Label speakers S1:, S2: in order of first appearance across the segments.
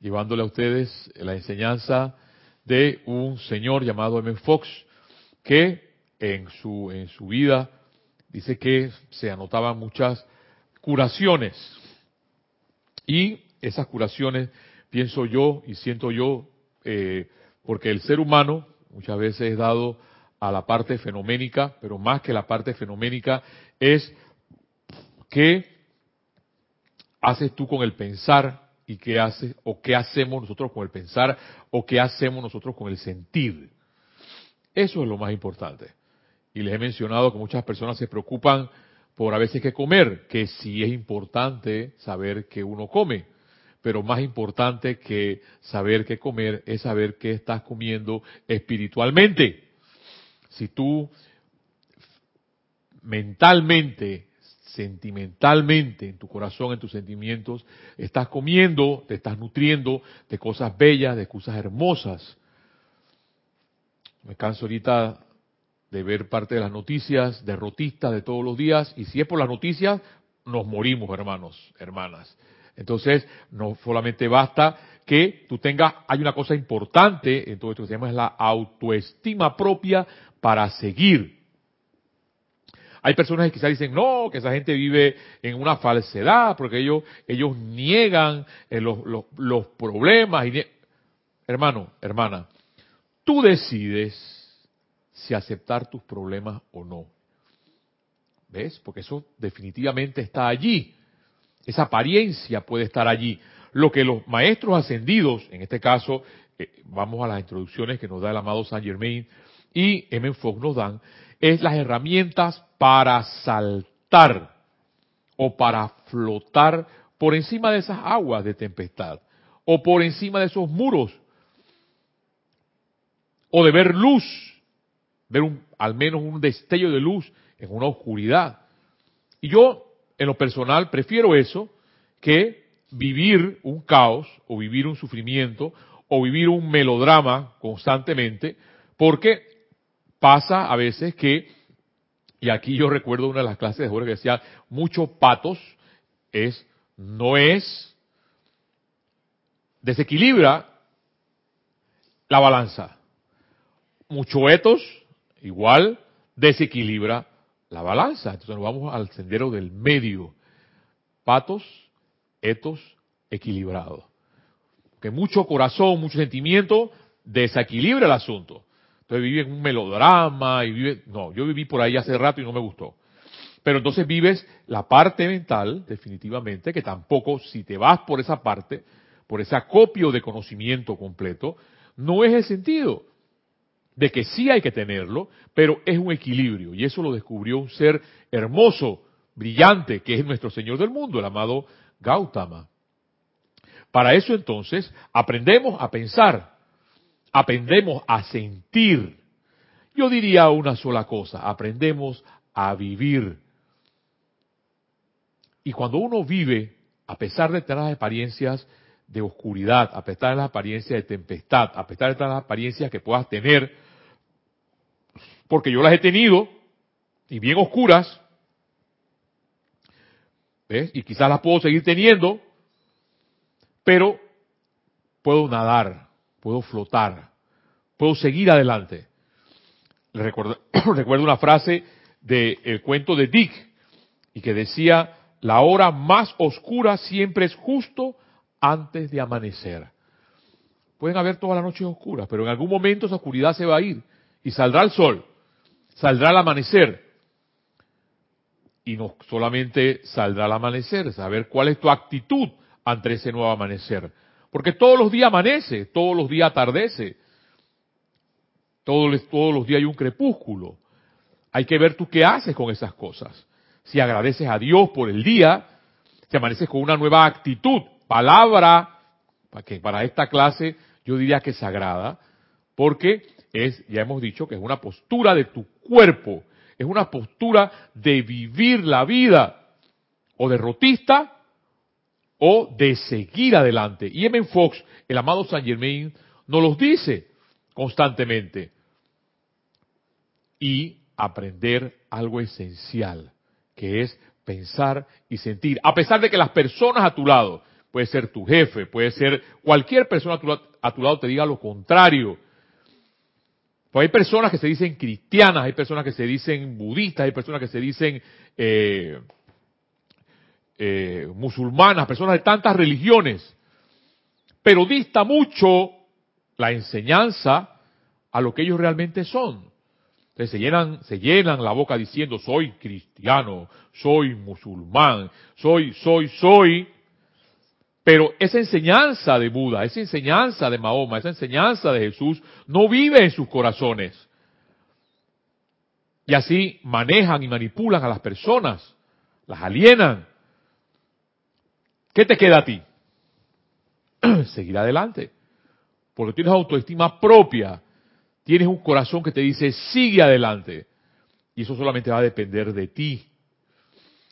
S1: llevándole a ustedes la enseñanza de un señor llamado M. Fox que en su en su vida dice que se anotaban muchas curaciones y esas curaciones pienso yo y siento yo eh, porque el ser humano muchas veces es dado a la parte fenoménica, pero más que la parte fenoménica es qué haces tú con el pensar y qué haces o qué hacemos nosotros con el pensar o qué hacemos nosotros con el sentir. Eso es lo más importante. Y les he mencionado que muchas personas se preocupan por a veces qué comer, que sí es importante saber qué uno come, pero más importante que saber qué comer es saber qué estás comiendo espiritualmente. Si tú mentalmente, sentimentalmente, en tu corazón, en tus sentimientos, estás comiendo, te estás nutriendo de cosas bellas, de cosas hermosas. Me canso ahorita de ver parte de las noticias derrotistas de todos los días, y si es por las noticias, nos morimos, hermanos, hermanas. Entonces, no solamente basta que tú tengas, hay una cosa importante en todo esto que se llama la autoestima propia para seguir. Hay personas que quizás dicen, no, que esa gente vive en una falsedad, porque ellos, ellos niegan eh, los, los, los problemas. Hermano, hermana, tú decides si aceptar tus problemas o no. ¿Ves? Porque eso definitivamente está allí. Esa apariencia puede estar allí. Lo que los maestros ascendidos, en este caso, eh, vamos a las introducciones que nos da el amado Saint Germain y M. Fox nos dan, es las herramientas para saltar o para flotar por encima de esas aguas de tempestad o por encima de esos muros o de ver luz, ver un, al menos un destello de luz en una oscuridad. Y yo en lo personal prefiero eso que vivir un caos o vivir un sufrimiento o vivir un melodrama constantemente, porque pasa a veces que, y aquí yo recuerdo una de las clases de Jorge que decía, muchos patos es, no es, desequilibra la balanza. Mucho etos, igual, desequilibra la balanza. Entonces nos vamos al sendero del medio. Patos, etos, equilibrado. Que mucho corazón, mucho sentimiento desequilibra el asunto. Entonces vive en un melodrama y vive, no, yo viví por ahí hace rato y no me gustó. Pero entonces vives la parte mental, definitivamente, que tampoco, si te vas por esa parte, por ese acopio de conocimiento completo, no es el sentido de que sí hay que tenerlo, pero es un equilibrio. Y eso lo descubrió un ser hermoso, brillante, que es nuestro Señor del mundo, el amado Gautama. Para eso entonces aprendemos a pensar, aprendemos a sentir. Yo diría una sola cosa, aprendemos a vivir. Y cuando uno vive, a pesar de tener las experiencias de oscuridad, a pesar de las apariencias de tempestad, a pesar de las apariencias que puedas tener, porque yo las he tenido, y bien oscuras, ¿ves? Y quizás las puedo seguir teniendo, pero puedo nadar, puedo flotar, puedo seguir adelante. Recuerdo, recuerdo una frase del cuento de Dick, y que decía, la hora más oscura siempre es justo antes de amanecer. Pueden haber todas las noches oscuras, pero en algún momento esa oscuridad se va a ir y saldrá el sol, saldrá el amanecer. Y no solamente saldrá el amanecer, saber cuál es tu actitud ante ese nuevo amanecer. Porque todos los días amanece, todos los días atardece, todos, todos los días hay un crepúsculo. Hay que ver tú qué haces con esas cosas. Si agradeces a Dios por el día, si amaneces con una nueva actitud, palabra, que para esta clase yo diría que es sagrada, porque es, ya hemos dicho, que es una postura de tu cuerpo, es una postura de vivir la vida, o derrotista, o de seguir adelante. Y M. Fox, el amado Saint Germain, nos los dice constantemente. Y aprender algo esencial, que es pensar y sentir. A pesar de que las personas a tu lado puede ser tu jefe, puede ser cualquier persona a tu, lado te diga lo contrario. Pues hay personas que se dicen cristianas, hay personas que se dicen budistas, hay personas que se dicen eh, eh, musulmanas, personas de tantas religiones, pero dista mucho la enseñanza a lo que ellos realmente son. Entonces se llenan, se llenan la boca diciendo soy cristiano, soy musulmán, soy, soy, soy. Pero esa enseñanza de Buda, esa enseñanza de Mahoma, esa enseñanza de Jesús no vive en sus corazones. Y así manejan y manipulan a las personas, las alienan. ¿Qué te queda a ti? Seguir adelante. Porque tienes autoestima propia, tienes un corazón que te dice sigue adelante. Y eso solamente va a depender de ti.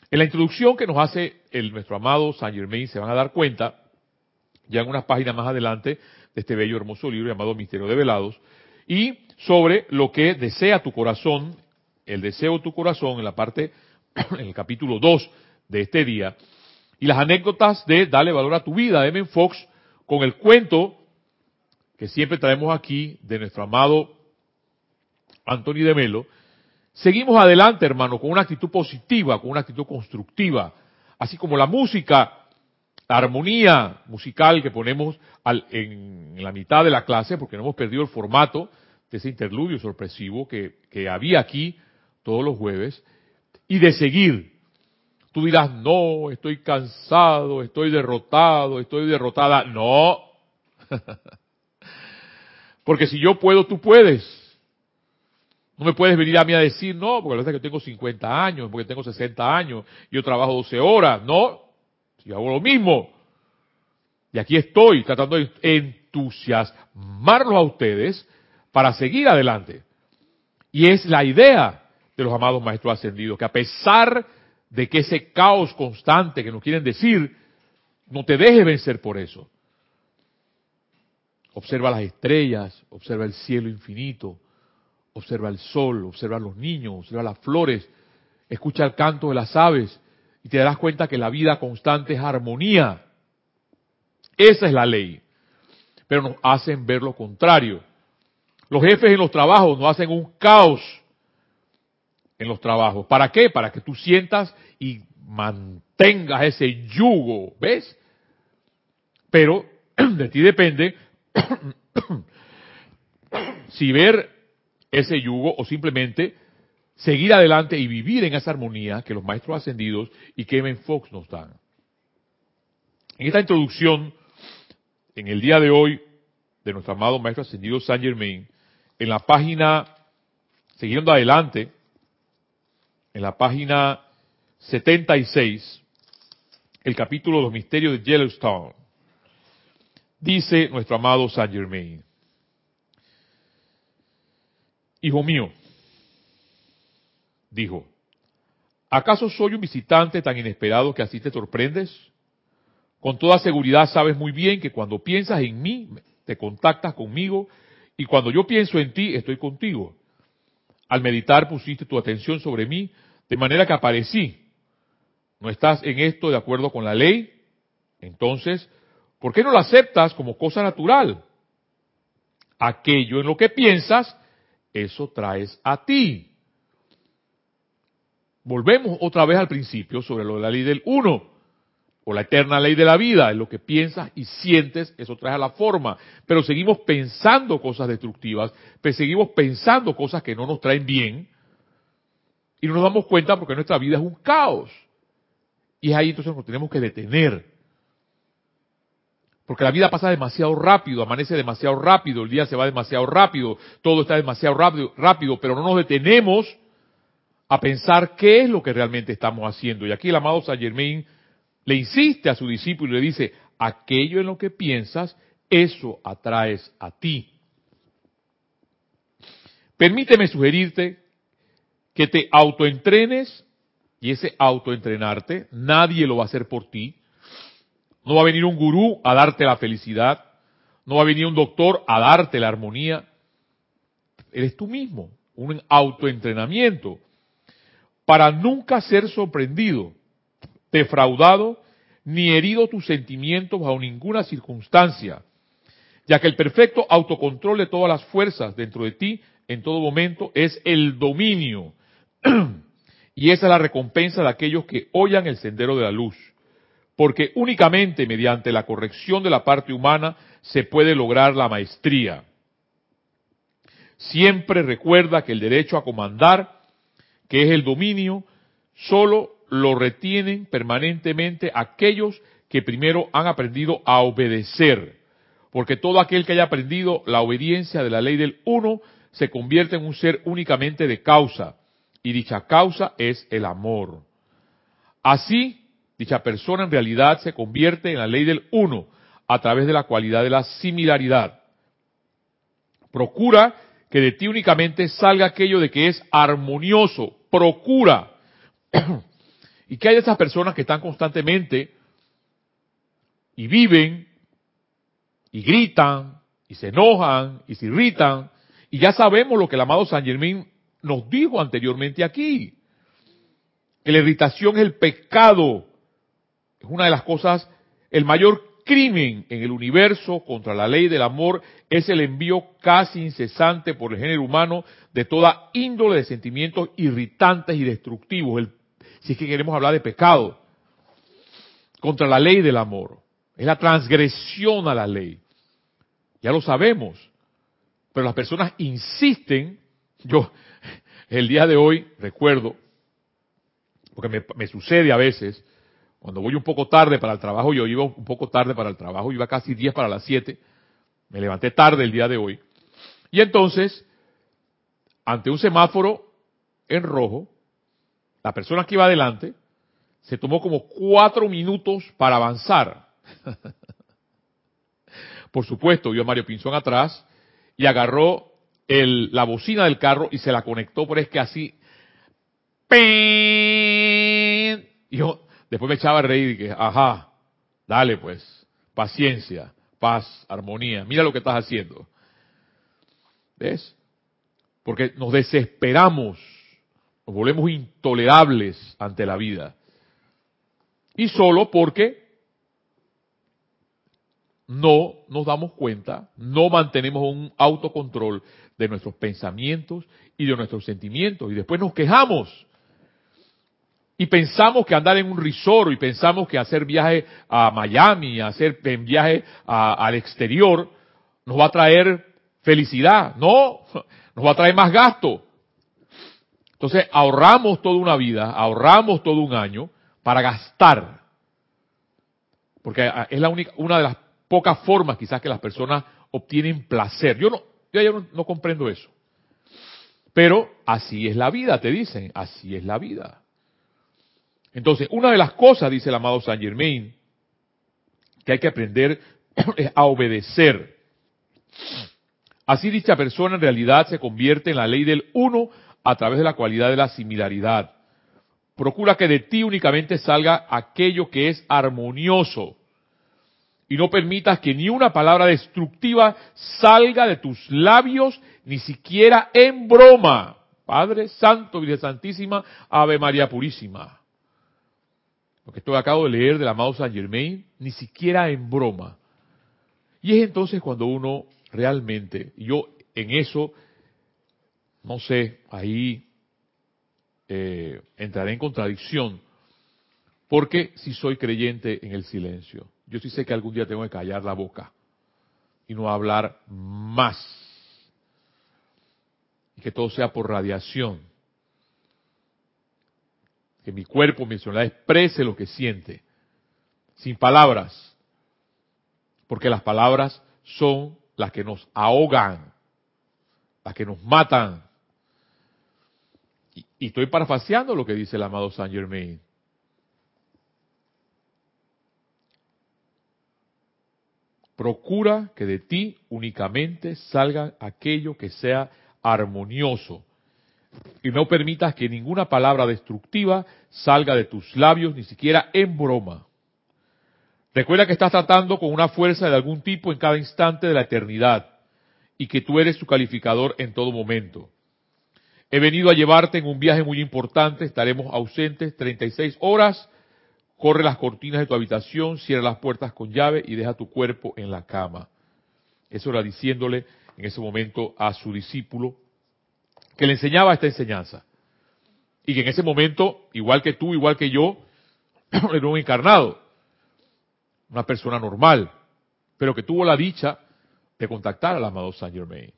S1: En la introducción que nos hace el, nuestro amado Saint Germain se van a dar cuenta, ya en unas páginas más adelante, de este bello hermoso libro llamado Misterio de Velados, y sobre lo que desea tu corazón, el deseo de tu corazón, en la parte, en el capítulo 2 de este día, y las anécdotas de Dale valor a tu vida, de M. Fox, con el cuento que siempre traemos aquí de nuestro amado Anthony de Melo, seguimos adelante, hermano, con una actitud positiva, con una actitud constructiva, así como la música, la armonía musical que ponemos en, la mitad de la clase, porque no hemos perdido el formato de ese interludio sorpresivo que había aquí todos los jueves, y de seguir. Tú dirás, no, estoy cansado, estoy derrotado, estoy derrotada. No. Porque si yo puedo, tú puedes. No me puedes venir a mí a decir, no, porque la verdad es que tengo 50 años, porque tengo 60 años, yo trabajo 12 horas. No, yo hago lo mismo. Y aquí estoy tratando de entusiasmarlos a ustedes para seguir adelante. Y es la idea de los amados maestros ascendidos, que a pesar que ese caos constante que nos quieren decir, no te deje vencer por eso. Observa las estrellas, observa el cielo infinito, observa el sol, observa los niños, observa las flores, escucha el canto de las aves y te darás cuenta que la vida constante es armonía. Esa es la ley. Pero nos hacen ver lo contrario. Los jefes en los trabajos nos hacen un caos en los trabajos. ¿Para qué? Para que tú sientas y mantengas ese yugo, ¿ves? Pero de ti depende si ver ese yugo o simplemente seguir adelante y vivir en esa armonía que los maestros ascendidos y Kevin Fox nos dan. En esta introducción, en el día de hoy, de nuestro amado maestro ascendido Saint Germain, en la página, siguiendo adelante, en la página 76, el capítulo los misterios de Yellowstone, Dice nuestro amado Saint Germain, Hijo mío, dijo, ¿acaso soy un visitante tan inesperado que así te sorprendes? Con toda seguridad sabes muy bien que cuando piensas en mí, te contactas conmigo, y cuando yo pienso en ti, estoy contigo. Al meditar pusiste tu atención sobre mí, de manera que aparecí. ¿No estás en esto de acuerdo con la ley? Entonces, ¿Por qué no lo aceptas como cosa natural? Aquello en lo que piensas, eso traes a ti. Volvemos otra vez al principio sobre lo de la ley del uno, o la eterna ley de la vida, en lo que piensas y sientes, eso trae a la forma. Pero seguimos pensando cosas destructivas, pero seguimos pensando cosas que no nos traen bien, y no nos damos cuenta porque nuestra vida es un caos. Y es ahí entonces nos tenemos que detener porque la vida pasa demasiado rápido, amanece demasiado rápido, el día se va demasiado rápido, todo está demasiado rápido, rápido, pero no nos detenemos a pensar qué es lo que realmente estamos haciendo. Y aquí el amado Saint Germain le insiste a su discípulo y le dice, aquello en lo que piensas, eso atraes a ti. Permíteme sugerirte que te autoentrenes y ese autoentrenarte nadie lo va a hacer por ti. No va a venir un gurú a darte la felicidad. No va a venir un doctor a darte la armonía. Eres tú mismo, un autoentrenamiento para nunca ser sorprendido, defraudado, ni herido tus sentimientos bajo ninguna circunstancia, ya que el perfecto autocontrol de todas las fuerzas dentro de ti en todo momento es el dominio. y esa es la recompensa de aquellos que oyan el sendero de la luz. Porque únicamente mediante la corrección de la parte humana se puede lograr la maestría. Siempre recuerda que el derecho a comandar, que es el dominio, solo lo retienen permanentemente aquellos que primero han aprendido a obedecer. Porque todo aquel que haya aprendido la obediencia de la ley del uno se convierte en un ser únicamente de causa. Y dicha causa es el amor. Así, dicha persona en realidad se convierte en la ley del uno a través de la cualidad de la similaridad. Procura que de ti únicamente salga aquello de que es armonioso. Procura. Y que hay esas personas que están constantemente y viven y gritan y se enojan y se irritan. Y ya sabemos lo que el amado San Germán nos dijo anteriormente aquí. Que la irritación es el pecado. Es una de las cosas, el mayor crimen en el universo contra la ley del amor es el envío casi incesante por el género humano de toda índole de sentimientos irritantes y destructivos, si es que queremos hablar de pecado, contra la ley del amor. Es la transgresión a la ley. Ya lo sabemos. Pero las personas insisten, yo el día de hoy recuerdo, porque me, me sucede a veces, cuando voy un poco tarde para el trabajo, yo iba un poco tarde para el trabajo, iba casi 10 para las 7, me levanté tarde el día de hoy. Y entonces, ante un semáforo en rojo, la persona que iba adelante se tomó como cuatro minutos para avanzar. Por supuesto, vio a Mario Pinzón atrás y agarró la bocina del carro y se la conectó, pero es que así. Y yo, Después me echaba a reír y que, ajá, dale pues, paciencia, paz, armonía, mira lo que estás haciendo. ¿Ves? Porque nos desesperamos, nos volvemos intolerables ante la vida. Y solo porque no nos damos cuenta, no mantenemos un autocontrol de nuestros pensamientos y de nuestros sentimientos. Y después nos quejamos y pensamos que andar en un resort y pensamos que hacer viaje a Miami, hacer viaje al exterior, nos va a traer felicidad. No, nos va a traer más gasto. Entonces ahorramos toda una vida, ahorramos todo un año para gastar. Porque es la única, una de las pocas formas quizás que las personas obtienen placer. Yo no, yo no comprendo eso. Pero así es la vida, te dicen, así es la vida. Entonces, una de las cosas, dice el amado Saint Germain, que hay que aprender es a obedecer. Así dicha persona en realidad se convierte en la ley del uno a través de la cualidad de la similaridad. Procura que de ti únicamente salga aquello que es armonioso y no permitas que ni una palabra destructiva salga de tus labios, ni siquiera en broma. Padre Santo, Virgen Santísima, Ave María Purísima lo que esto acabo de leer del amado Saint Germain, ni siquiera en broma. Y es entonces cuando uno realmente, yo en eso, no sé, ahí eh, entraré en contradicción, porque si soy creyente en el silencio, yo sí sé que algún día tengo que callar la boca y no hablar más, y que todo sea por radiación que mi cuerpo, mi personalidad exprese lo que siente, sin palabras, porque las palabras son las que nos ahogan, las que nos matan. Y, estoy parafaseando lo que dice el amado Saint Germain. Procura que de ti únicamente salga aquello que sea armonioso, y no permitas que ninguna palabra destructiva salga de tus labios, ni siquiera en broma. Recuerda que estás tratando con una fuerza de algún tipo en cada instante de la eternidad y que tú eres su calificador en todo momento. He venido a llevarte en un viaje muy importante, estaremos ausentes 36 horas corre las cortinas de tu habitación, cierra las puertas con llave y deja tu cuerpo en la cama. Eso era diciéndole en ese momento a su discípulo que le enseñaba esta enseñanza. Y que en ese momento, igual que tú, igual que yo, era un encarnado, una persona normal, pero que tuvo la dicha de contactar al amado Saint Germain.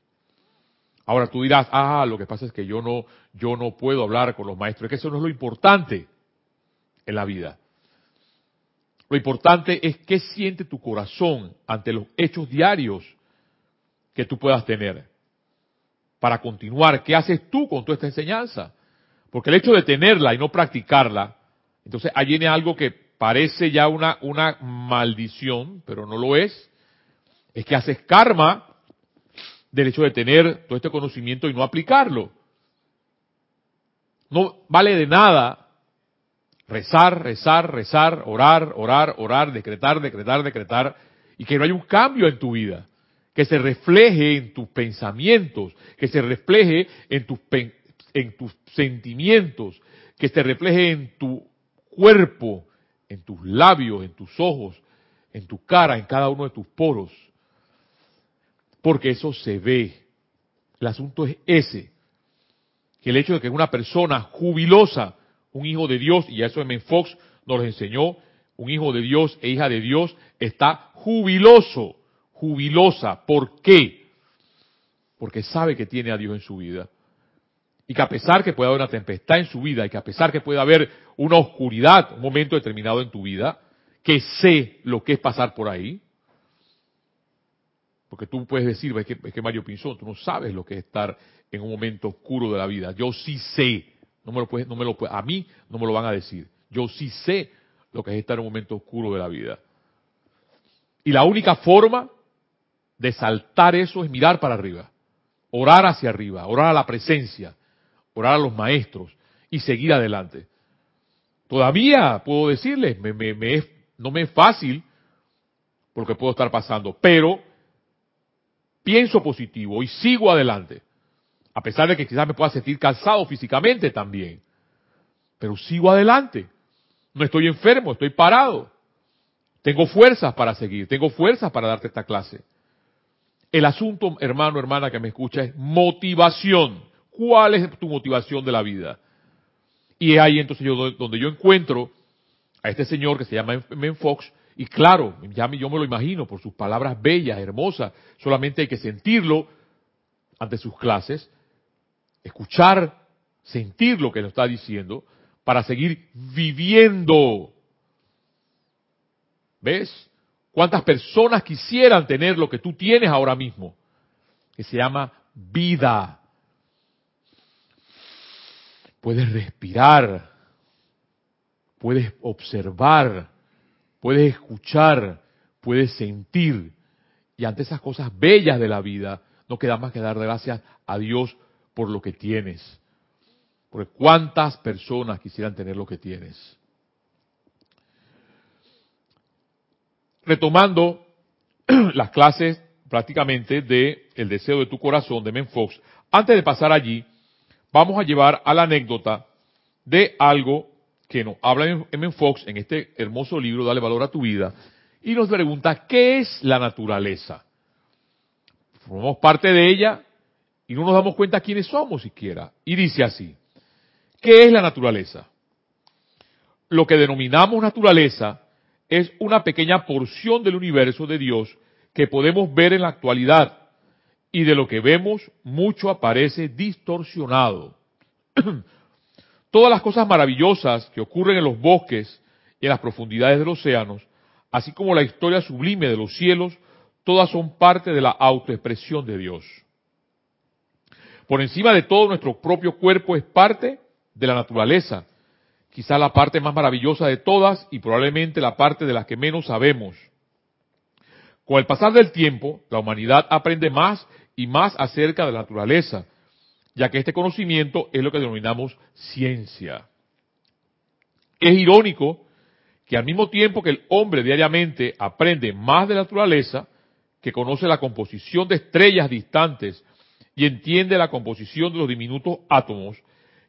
S1: Ahora tú dirás, ah, lo que pasa es que yo no, yo no puedo hablar con los maestros. Es que eso no es lo importante en la vida. Lo importante es qué siente tu corazón ante los hechos diarios que tú puedas tener para continuar. ¿Qué haces tú con toda esta enseñanza? Porque el hecho de tenerla y no practicarla, entonces ahí viene algo que parece ya una, una maldición, pero no lo es. Es que haces karma del hecho de tener todo este conocimiento y no aplicarlo. No vale de nada rezar, rezar, rezar, orar, orar, orar, decretar, decretar, decretar, y que no haya un cambio en tu vida, que se refleje en tus pensamientos, que se refleje en tus, en tus sentimientos, que se refleje en tu cuerpo, en tus labios, en tus ojos, en tu cara, en cada uno de tus poros. Porque eso se ve. El asunto es ese. Que el hecho de que una persona jubilosa, un hijo de Dios, y eso M. Fox nos lo enseñó, un hijo de Dios e hija de Dios está jubiloso, jubilosa. ¿Por qué? Porque sabe que tiene a Dios en su vida. Y que a pesar que pueda haber una tempestad en su vida y que a pesar que pueda haber una oscuridad, un momento determinado en tu vida, que sé lo que es pasar por ahí. Porque tú puedes decir, es que, Mario Pinzón, tú no sabes lo que es estar en un momento oscuro de la vida. Yo sí sé. No me lo puedes, no me lo a mí no me lo van a decir. Yo sí sé lo que es estar en un momento oscuro de la vida. Y la única forma de saltar eso es mirar para arriba, orar hacia arriba, orar a la presencia, orar a los maestros y seguir adelante. Todavía puedo decirles, me, me, es, no me es fácil porque puedo estar pasando, pero pienso positivo y sigo adelante. A pesar de que quizás me pueda sentir cansado físicamente también. Pero sigo adelante. No estoy enfermo, estoy parado. Tengo fuerzas para seguir, tengo fuerzas para darte esta clase. El asunto, hermano, hermana que me escucha, es motivación. ¿Cuál es tu motivación de la vida? Y es ahí entonces yo, donde yo encuentro a este señor que se llama Men Fox, y claro, ya yo me lo imagino por sus palabras bellas, hermosas, solamente hay que sentirlo ante sus clases, escuchar, sentir lo que nos está diciendo, para seguir viviendo. ¿Ves? ¿Cuántas personas quisieran tener lo que tú tienes ahora mismo? Que se llama vida puedes respirar, puedes observar, puedes escuchar, puedes sentir. Y ante esas cosas bellas de la vida, no queda más que dar gracias a Dios por lo que tienes. Porque cuántas personas quisieran tener lo que tienes. Retomando las clases prácticamente de El deseo de tu corazón de Men Fox, antes de pasar allí, vamos a llevar a la anécdota de algo que nos habla M. Fox en este hermoso libro, Dale valor a tu vida, y nos pregunta, ¿qué es la naturaleza? Formamos parte de ella y no nos damos cuenta quiénes somos siquiera. Y dice así, ¿qué es la naturaleza? Lo que denominamos naturaleza es una pequeña porción del universo de Dios que podemos ver en la actualidad y de lo que vemos mucho aparece distorsionado. Todas las cosas maravillosas que ocurren en los bosques y en las profundidades de los océanos, así como la historia sublime de los cielos, todas son parte de la autoexpresión de Dios. Por encima de todo, nuestro propio cuerpo es parte de la naturaleza, quizá la parte más maravillosa de todas y probablemente la parte de la que menos sabemos. Con el pasar del tiempo, la humanidad aprende más y más acerca de la naturaleza, ya que este conocimiento es lo que denominamos ciencia. Es irónico que al mismo tiempo que el hombre diariamente aprende más de la naturaleza, que conoce la composición de estrellas distantes y entiende la composición de los diminutos átomos,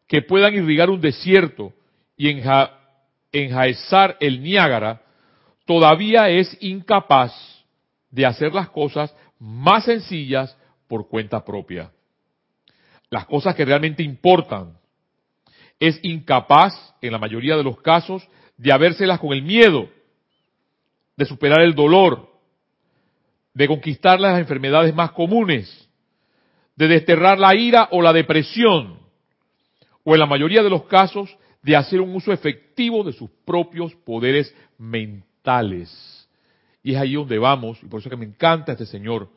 S1: que puedan irrigar un desierto y enjaezar el Niágara, todavía es incapaz de hacer las cosas más sencillas por cuenta propia. Las cosas que realmente importan. Es incapaz, en la mayoría de los casos, de habérselas con el miedo, de superar el dolor, de conquistar las enfermedades más comunes, de desterrar la ira o la depresión, o en la mayoría de los casos, de hacer un uso efectivo de sus propios poderes mentales. Y es ahí donde vamos, y por eso que me encanta este Señor,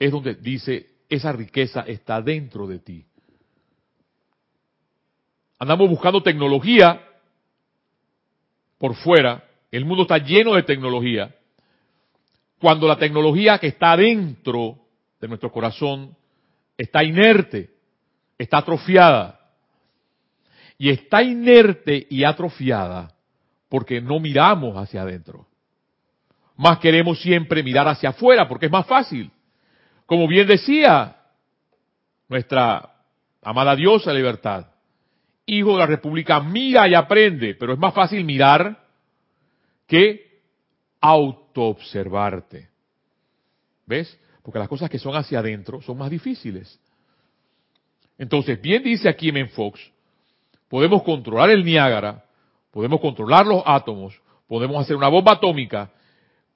S1: es donde dice, esa riqueza está dentro de ti. Andamos buscando tecnología por fuera, el mundo está lleno de tecnología, cuando la tecnología que está dentro de nuestro corazón está inerte, está atrofiada. Y está inerte y atrofiada porque no miramos hacia adentro. Más queremos siempre mirar hacia afuera porque es más fácil. Como bien decía nuestra amada diosa libertad, hijo de la República, mira y aprende, pero es más fácil mirar que autoobservarte. ¿Ves? Porque las cosas que son hacia adentro son más difíciles. Entonces, bien dice aquí Men Fox, podemos controlar el Niágara, podemos controlar los átomos, podemos hacer una bomba atómica,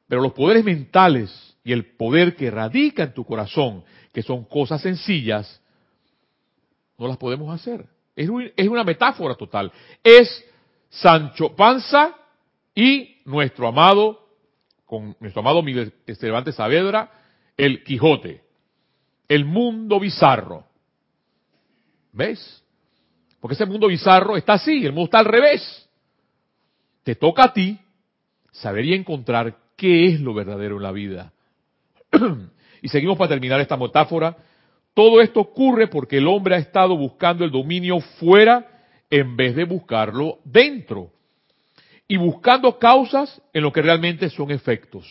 S1: pero los poderes mentales y el poder que radica en tu corazón, que son cosas sencillas, no las podemos hacer. Es, una metáfora total. Es Sancho Panza y nuestro amado, con nuestro amado Miguel Cervantes Saavedra, el Quijote. El mundo bizarro. ¿Ves? Porque ese mundo bizarro está así, el mundo está al revés. Te toca a ti saber y encontrar qué es lo verdadero en la vida. Y seguimos para terminar esta metáfora. Todo esto ocurre porque el hombre ha estado buscando el dominio fuera en vez de buscarlo dentro. Y buscando causas en lo que realmente son efectos.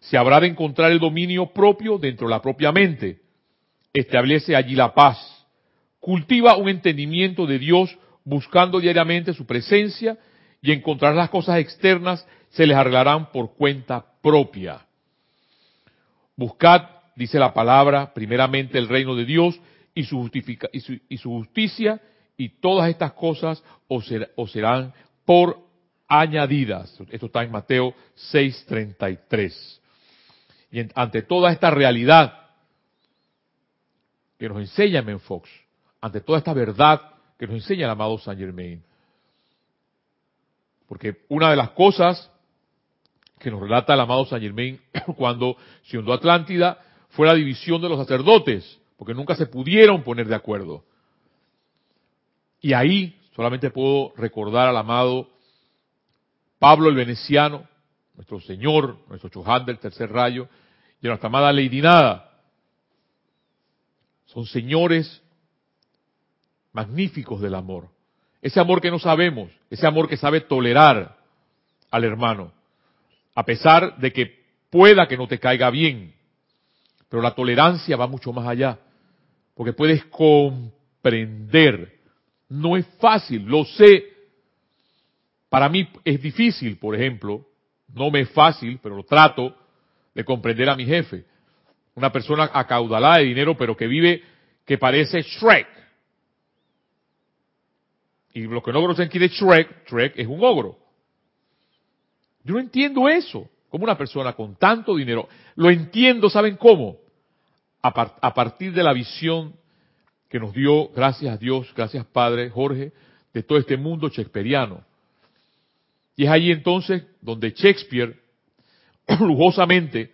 S1: Se habrá de encontrar el dominio propio dentro de la propia mente. Establece allí la paz Cultiva un entendimiento de Dios buscando diariamente su presencia y encontrar las cosas externas se les arreglarán por cuenta propia. Buscad, dice la palabra, primeramente el reino de Dios y su, justicia y todas estas cosas os, serán por añadidas. Esto está en Mateo 6:33. Y ante toda esta realidad que nos enseña Menfox, ante toda esta verdad que nos enseña el amado Saint Germain. Porque una de las cosas que nos relata el amado Saint Germain cuando se hundó Atlántida fue la división de los sacerdotes, porque nunca se pudieron poner de acuerdo. Y ahí solamente puedo recordar al amado Pablo el Veneciano, nuestro Señor, nuestro Choján del tercer rayo, y a nuestra amada Lady Nada. Son señores magníficos del amor. Ese amor que no sabemos, ese amor que sabe tolerar al hermano, a pesar de que pueda que no te caiga bien. Pero la tolerancia va mucho más allá, porque puedes comprender. No es fácil, lo sé. Para mí es difícil, por ejemplo, no me es fácil, pero lo trato de comprender a mi jefe. Una persona acaudalada de dinero, pero que vive, que parece Shrek y los que no conocen quién es Shrek, Shrek es un ogro. Yo no entiendo eso. Como una persona con tanto dinero, lo entiendo, ¿saben cómo? A, partir de la visión que nos dio, gracias a Dios, gracias Padre Jorge, de todo este mundo shakespeariano. Y es ahí entonces donde Shakespeare, lujosamente,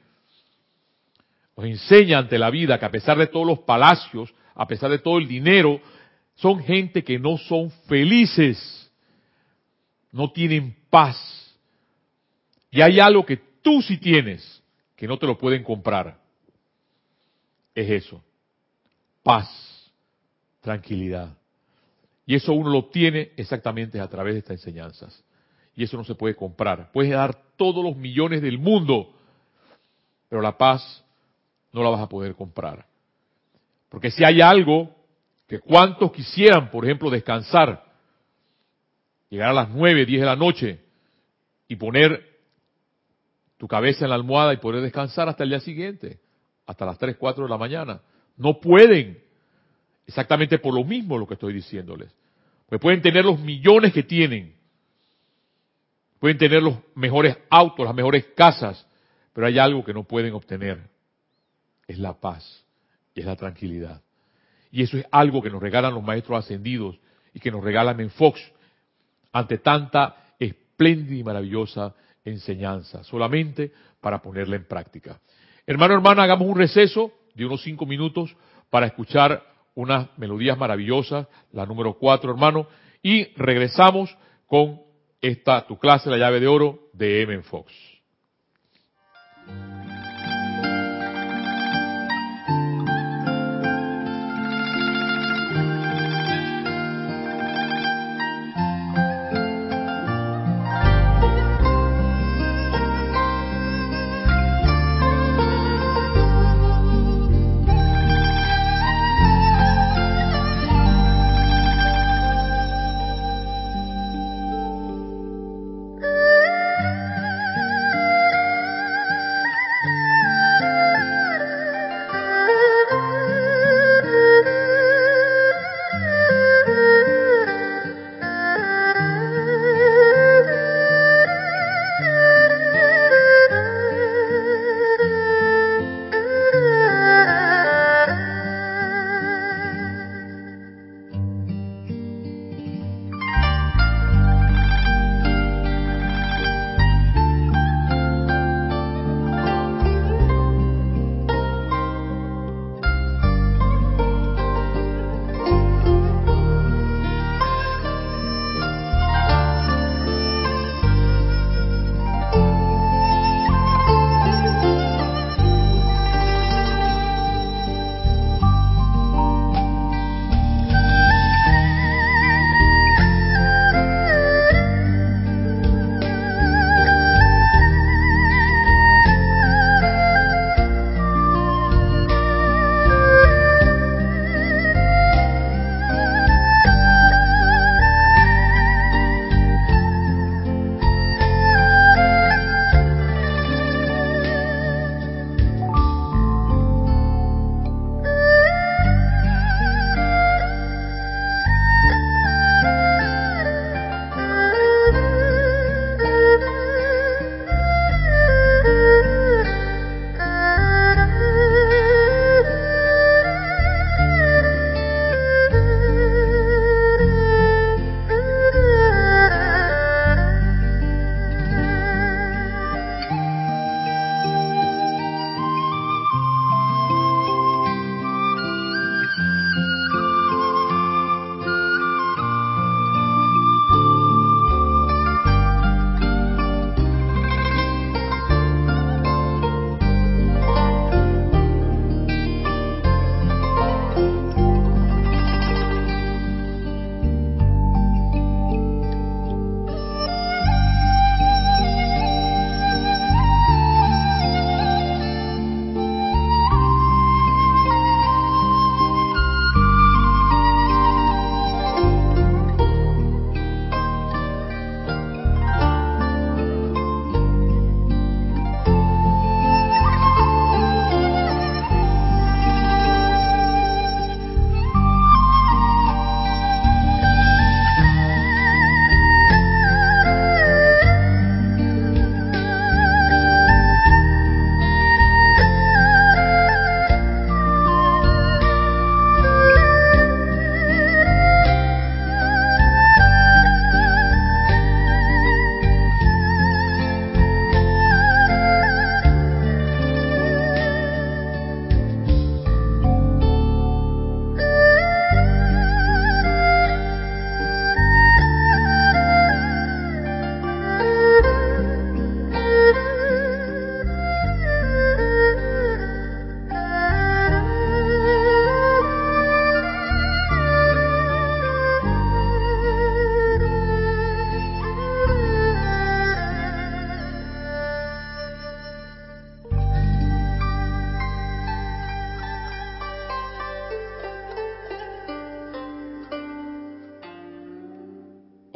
S1: nos enseña ante la vida que a pesar de todos los palacios, a pesar de todo el dinero, son gente que no son felices, no tienen paz. Y hay algo que tú sí tienes, que no te lo pueden comprar. Es eso, paz, tranquilidad. Y eso uno lo tiene exactamente a través de estas enseñanzas. Y eso no se puede comprar. Puedes dar todos los millones del mundo, pero la paz no la vas a poder comprar. Porque si hay algo que cuántos quisieran, por ejemplo, descansar llegar a las 9, 10 de la noche y poner tu cabeza en la almohada y poder descansar hasta el día siguiente, hasta las 3, 4 de la mañana. No pueden. Exactamente por lo mismo lo que estoy diciéndoles. Pues pueden tener los millones que tienen. Pueden tener los mejores autos, las mejores casas, pero hay algo que no pueden obtener. Es la paz y es la tranquilidad. Y eso es algo que nos regalan los maestros ascendidos y que nos regalan en Fox ante tanta espléndida y maravillosa enseñanza, solamente para ponerla en práctica. Hermano, hermana, hagamos un receso de unos cinco minutos para escuchar unas melodías maravillosas, la número cuatro, hermano, y regresamos con esta, tu clase, la llave de oro de M. Fox.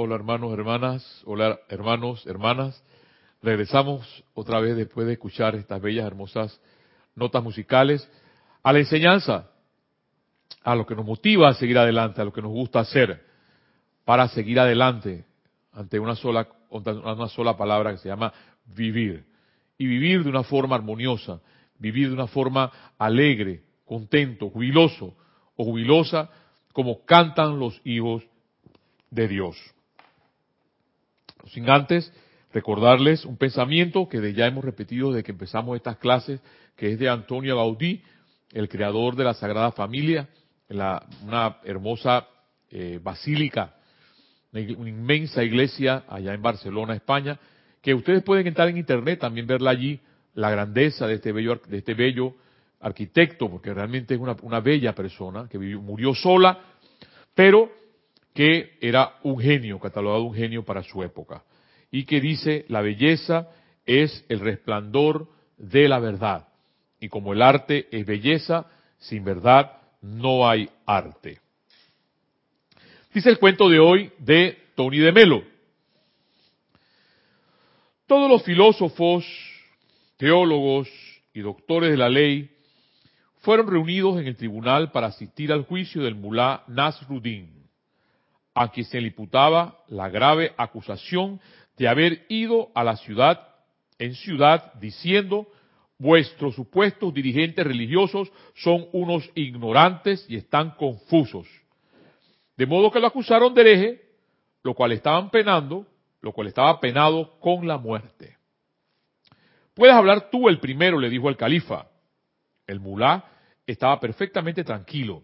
S1: Hola hermanos, hermanas, hola hermanos, hermanas. Regresamos otra vez después de escuchar estas bellas, hermosas notas musicales a la enseñanza, a lo que nos motiva a seguir adelante, a lo que nos gusta hacer para seguir adelante ante una sola, una sola palabra que se llama vivir. Y vivir de una forma armoniosa, vivir de una forma alegre, contento, jubiloso o jubilosa, como cantan los hijos de Dios. Sin antes recordarles un pensamiento que ya hemos repetido desde que empezamos estas clases, que es de Antonio Gaudí, el creador de la Sagrada Familia, la, una hermosa eh, basílica, una inmensa iglesia allá en Barcelona, España, que ustedes pueden entrar en internet, también verla allí, la grandeza de este bello, de este bello arquitecto, porque realmente es una, bella persona, que murió sola, pero que era un genio, catalogado un genio para su época, y que dice, la belleza es el resplandor de la verdad, y como el arte es belleza, sin verdad no hay arte. Dice el cuento de hoy de Tony de Melo. Todos los filósofos, teólogos y doctores de la ley fueron reunidos en el tribunal para asistir al juicio del mulá Nasruddin, a quien se le imputaba la grave acusación de haber ido a la ciudad en ciudad diciendo vuestros supuestos dirigentes religiosos son unos ignorantes y están confusos. De modo que lo acusaron de hereje, lo cual estaban penando, lo cual estaba penado con la muerte. Puedes hablar tú el primero, le dijo el califa. El mulá estaba perfectamente tranquilo.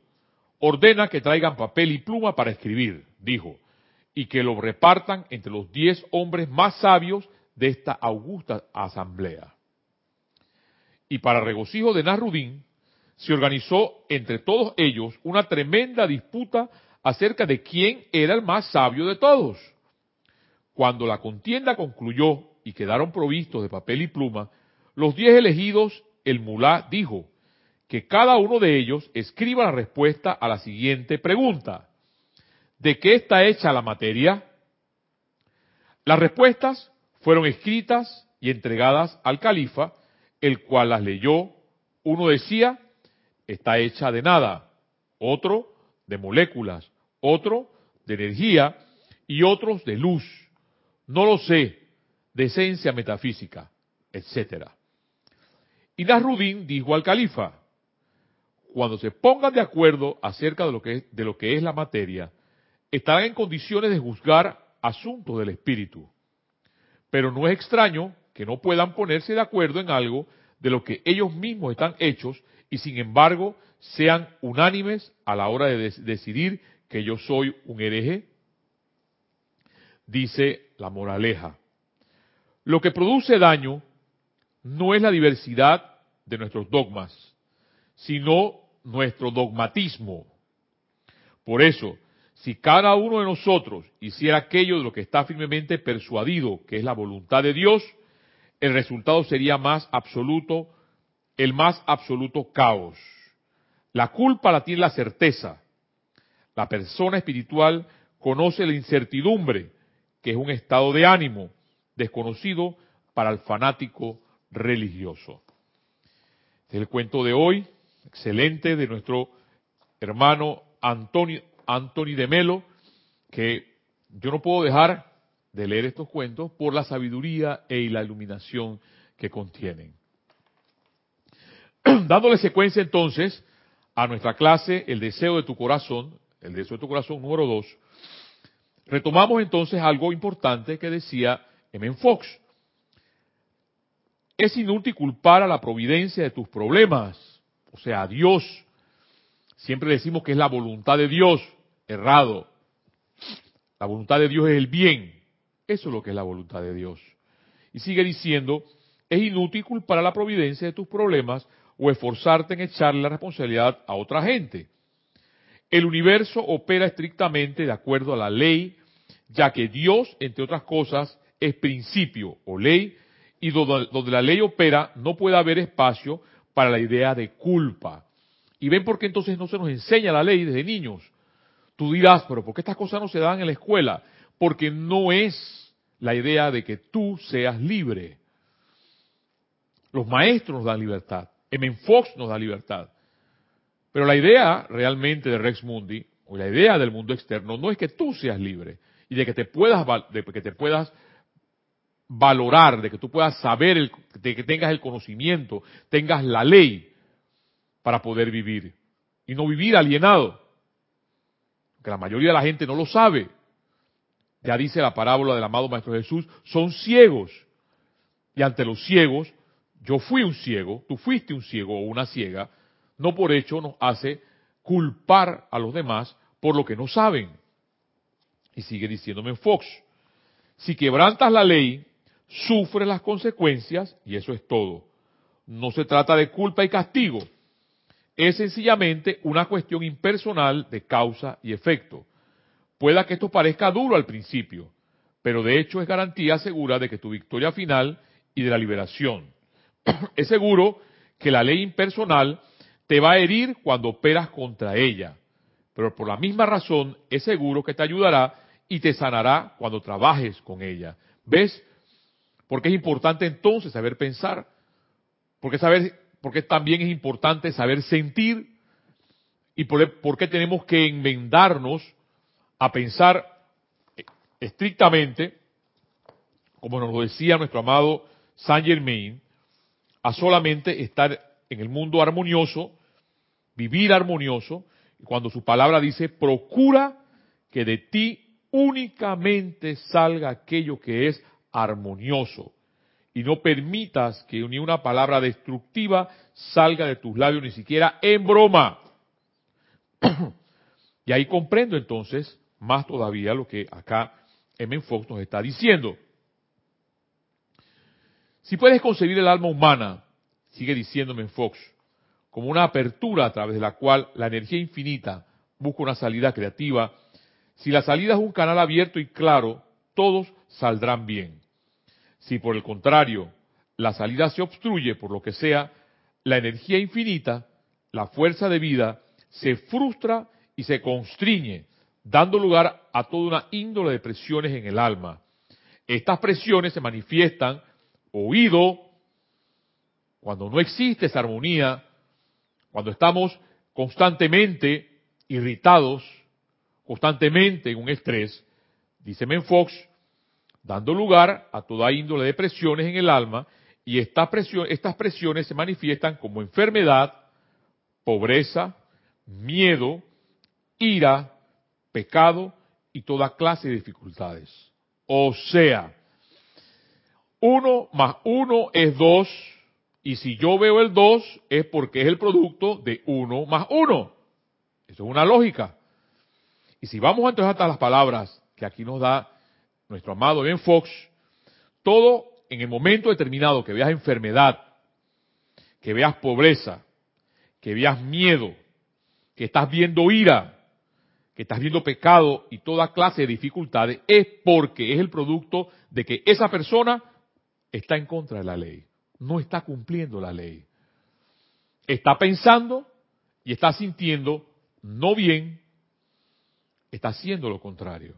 S1: Ordena que traigan papel y pluma para escribir, dijo, y que lo repartan entre los diez hombres más sabios de esta augusta asamblea. Y para regocijo de Nasrudín, se organizó entre todos ellos una tremenda disputa acerca de quién era el más sabio de todos. Cuando la contienda concluyó y quedaron provistos de papel y pluma, los diez elegidos, el mulá dijo que cada uno de ellos escriba la respuesta a la siguiente pregunta. ¿De qué está hecha la materia? Las respuestas fueron escritas y entregadas al califa, el cual las leyó. Uno decía, está hecha de nada, otro de moléculas, otro de energía y otros de luz. No lo sé, de esencia metafísica, etcétera. Y Nasruddin dijo al califa, cuando se pongan de acuerdo acerca de lo, que es, de lo que es la materia, estarán en condiciones de juzgar asuntos del espíritu. Pero no es extraño que no puedan ponerse de acuerdo en algo de lo que ellos mismos están hechos y sin embargo sean unánimes a la hora de decidir que yo soy un hereje? Dice la moraleja. Lo que produce daño no es la diversidad de nuestros dogmas, sino nuestro dogmatismo. Por eso, si cada uno de nosotros hiciera aquello de lo que está firmemente persuadido, que es la voluntad de Dios, el resultado sería más absoluto, el más absoluto caos. La culpa la tiene la certeza, la persona espiritual conoce la incertidumbre, que es un estado de ánimo desconocido para el fanático religioso. Este es el cuento de hoy, excelente, de nuestro hermano Antonio, Anthony de Melo, que yo no puedo dejar de leer estos cuentos por la sabiduría y la iluminación que contienen. Dándole secuencia entonces a nuestra clase, El deseo de tu corazón, el deseo de tu corazón número dos, retomamos entonces algo importante que decía M. Fox. Es inútil culpar a la providencia de tus problemas, o sea, a Dios. Siempre decimos que es la voluntad de Dios, errado. La voluntad de Dios es el bien. Eso es lo que es la voluntad de Dios. Y sigue diciendo, es inútil culpar a la providencia de tus problemas o esforzarte en echarle la responsabilidad a otra gente. El universo opera estrictamente de acuerdo a la ley, ya que Dios, entre otras cosas, es principio o ley, y donde, la ley opera no puede haber espacio para la idea de culpa. Y ven por qué entonces no se nos enseña la ley desde niños. Tú dirás, pero ¿por qué estas cosas no se dan en la escuela? porque no es la idea de que tú seas libre. Los maestros nos dan libertad. M. Fox nos da libertad. Pero la idea realmente de Rex Mundi, o la idea del mundo externo, no es que tú seas libre y de que te puedas, de que te puedas valorar, de que tú puedas saber, de que tengas el conocimiento, tengas la ley para poder vivir y no vivir alienado. Que la mayoría de la gente no lo sabe. Ya dice la parábola del amado Maestro Jesús, son ciegos. Y ante los ciegos, yo fui un ciego, tú fuiste un ciego o una ciega, no por hecho nos hace culpar a los demás por lo que no saben. Y sigue diciéndome en Fox, si quebrantas la ley, sufres las consecuencias y eso es todo. No se trata de culpa y castigo, es sencillamente una cuestión impersonal de causa y efecto. Pueda que esto parezca duro al principio, pero de hecho es garantía segura de que tu victoria final y de la liberación. es seguro que la ley impersonal te va a herir cuando operas contra ella, pero por la misma razón es seguro que te ayudará y te sanará cuando trabajes con ella. ¿Ves? Porque es importante entonces saber pensar, porque saber, porque también es importante saber sentir y por, qué tenemos que enmendarnos a pensar estrictamente, como nos lo decía nuestro amado Saint Germain, a solamente estar en el mundo armonioso, vivir armonioso, cuando su palabra dice, procura que de ti únicamente salga aquello que es armonioso. Y no permitas que ni una palabra destructiva salga de tus labios, ni siquiera en broma. y ahí comprendo entonces más todavía lo que acá M. Fox nos está diciendo. Si puedes concebir el alma humana, sigue diciéndome Fox, como una apertura a través de la cual la energía infinita busca una salida creativa, si la salida es un canal abierto y claro, todos saldrán bien. Si por el contrario la salida se obstruye por lo que sea, la energía infinita, la fuerza de vida, se frustra y se constriñe, dando lugar a toda una índole de presiones en el alma. Estas presiones se manifiestan oído cuando no existe esa armonía, cuando estamos constantemente irritados, constantemente en un estrés, dice Menfox, dando lugar a toda índole de presiones en el alma, y estas presiones se manifiestan como enfermedad, pobreza, miedo, ira, pecado y toda clase de dificultades. O sea, uno más uno es dos, y si yo veo el dos es porque es el producto de uno más uno. Eso es una lógica. Y si vamos entonces hasta las palabras que aquí nos da nuestro amado Ben Fox, todo en el momento determinado que veas enfermedad, que veas pobreza, que veas miedo, que estás viendo ira, que estás viendo pecado y toda clase de dificultades, es porque es el producto de que esa persona está en contra de la ley, no está cumpliendo la ley. Está pensando y está sintiendo no bien, está haciendo lo contrario.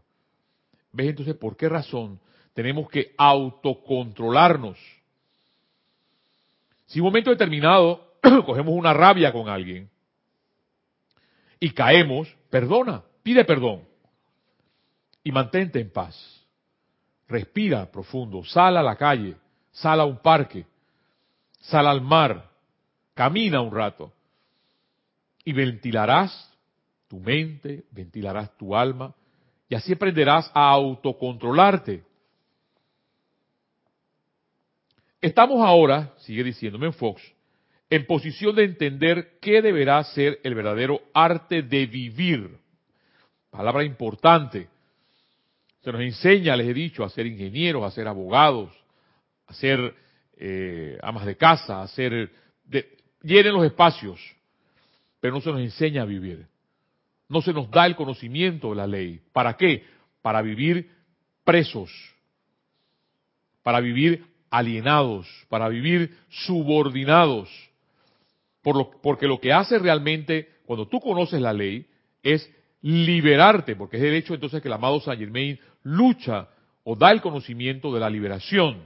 S1: ¿Ves entonces por qué razón tenemos que autocontrolarnos? Si en un momento determinado cogemos una rabia con alguien y caemos, perdona, pide perdón y mantente en paz. Respira profundo, sal a la calle, sal a un parque, sal al mar, camina un rato y ventilarás tu mente, ventilarás tu alma y así aprenderás a autocontrolarte. Estamos ahora, sigue diciéndome Fox, en posición de entender qué deberá ser el verdadero arte de vivir. Palabra importante. Se nos enseña, les he dicho, a ser ingenieros, a ser abogados, a ser eh, amas de casa, a ser... De, llenen los espacios, pero no se nos enseña a vivir. No se nos da el conocimiento de la ley. ¿Para qué? Para vivir presos, para vivir alienados, para vivir subordinados. Porque lo que hace realmente, cuando tú conoces la ley, es liberarte, porque es el hecho entonces que el amado Saint Germain lucha o da el conocimiento de la liberación.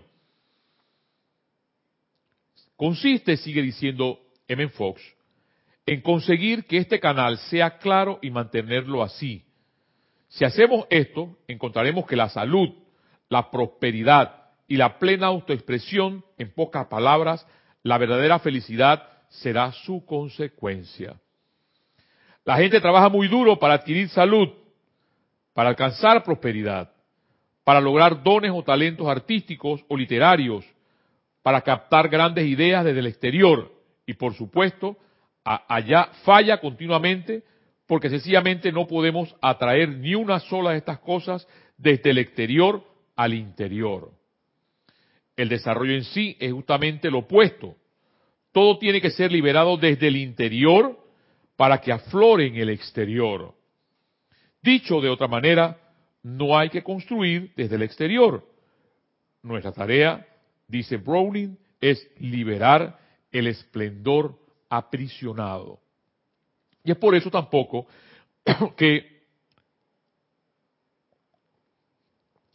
S1: Consiste, sigue diciendo M. Fox, en conseguir que este canal sea claro y mantenerlo así. Si hacemos esto, encontraremos que la salud, la prosperidad y la plena autoexpresión, en pocas palabras, la verdadera felicidad será su consecuencia. La gente trabaja muy duro para adquirir salud, para alcanzar prosperidad, para lograr dones o talentos artísticos o literarios, para captar grandes ideas desde el exterior y por supuesto allá falla continuamente porque sencillamente no podemos atraer ni una sola de estas cosas desde el exterior al interior. El desarrollo en sí es justamente lo opuesto. Todo tiene que ser liberado desde el interior para que aflore en el exterior. Dicho de otra manera, no hay que construir desde el exterior. Nuestra tarea, dice Browning, es liberar el esplendor aprisionado. Y es por eso tampoco que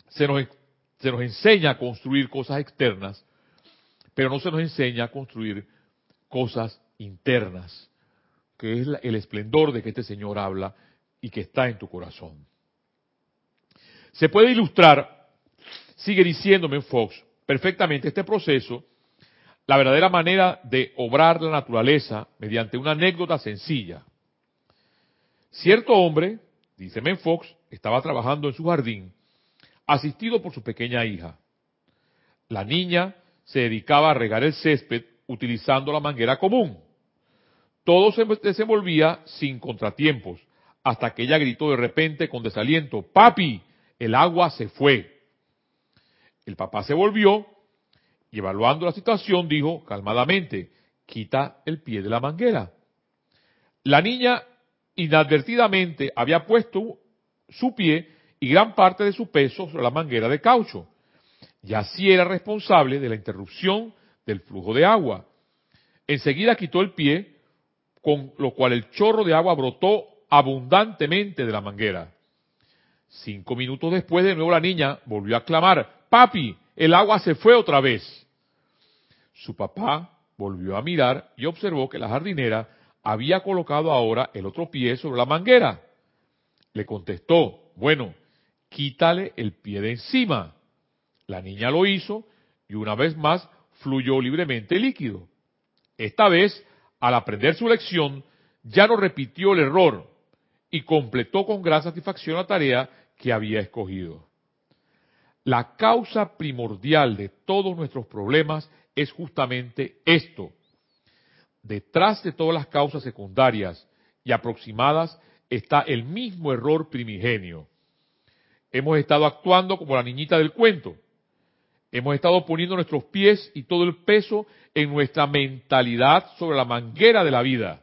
S1: se nos, se nos enseña a construir cosas externas, pero no se nos enseña a construir cosas internas, que es el esplendor de que este Señor habla y que está en tu corazón. Se puede ilustrar, sigue diciéndome Fox, perfectamente este proceso, la verdadera manera de obrar la naturaleza mediante una anécdota sencilla. Cierto hombre, dice Fox, estaba trabajando en su jardín, asistido por su pequeña hija. La niña se dedicaba a regar el césped utilizando la manguera común. Todo se desenvolvía sin contratiempos, hasta que ella gritó de repente con desaliento, Papi, el agua se fue. El papá se volvió evaluando la situación dijo calmadamente, quita el pie de la manguera. La niña inadvertidamente había puesto su pie y gran parte de su peso sobre la manguera de caucho, y así era responsable de la interrupción del flujo de agua. Enseguida quitó el pie, con lo cual el chorro de agua brotó abundantemente de la manguera. Cinco minutos después, de nuevo la niña volvió a clamar, papi, el agua se fue otra vez. Su papá volvió a mirar y observó que la jardinera había colocado ahora el otro pie sobre la manguera. Le contestó, bueno, quítale el pie de encima. La niña lo hizo y una vez más fluyó libremente el líquido. Esta vez, al aprender su lección, ya no repitió el error y completó con gran satisfacción la tarea que había escogido. La causa primordial de todos nuestros problemas es justamente esto. Detrás de todas las causas secundarias y aproximadas está el mismo error primigenio. Hemos estado actuando como la niñita del cuento, Hemos estado poniendo nuestros pies y todo el peso en nuestra mentalidad sobre la manguera de la vida,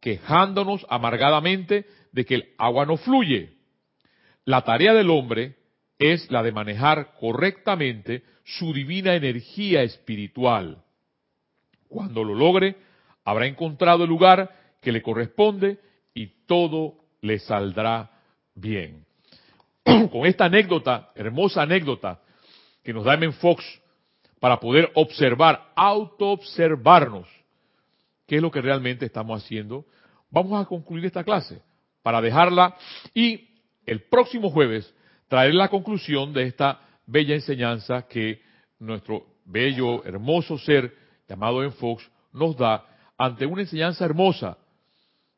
S1: quejándonos amargadamente de que el agua no fluye. La tarea del hombre es la de manejar correctamente su divina energía espiritual. Cuando lo logre, habrá encontrado el lugar que le corresponde y todo le saldrá bien. Con esta anécdota, hermosa anécdota, que nos da M. Fox para poder observar, autoobservarnos qué es lo que realmente estamos haciendo. Vamos a concluir esta clase para dejarla y el próximo jueves traer la conclusión de esta bella enseñanza que nuestro bello, hermoso ser llamado M. Fox nos da ante una enseñanza hermosa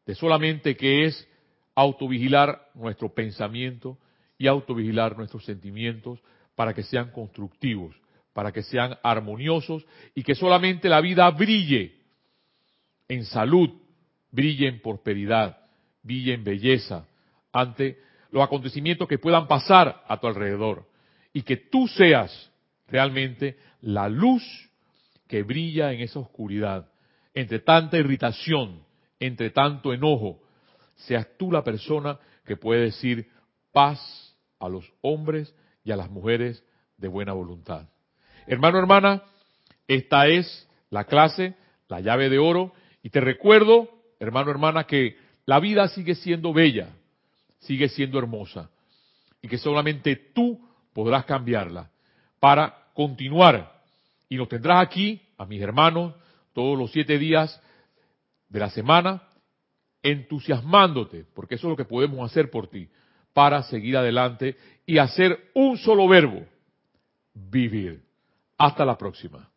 S1: de solamente que es autovigilar nuestro pensamiento y autovigilar nuestros sentimientos para que sean constructivos, para que sean armoniosos y que solamente la vida brille en salud, brille en prosperidad, brille en belleza ante los acontecimientos que puedan pasar a tu alrededor y que tú seas realmente la luz que brilla en esa oscuridad, entre tanta irritación, entre tanto enojo, seas tú la persona que puede decir paz a los hombres y a las mujeres de buena voluntad. Hermano, hermana, esta es la clase, la llave de oro, y te recuerdo, hermano, hermana, que la vida sigue siendo bella, sigue siendo hermosa. y que solamente tú podrás cambiarla para continuar. Y nos tendrás aquí, a mis hermanos, todos los siete días de la semana, entusiasmándote, porque eso es lo que podemos hacer por ti, para seguir adelante y hacer un solo verbo, vivir. Hasta la próxima.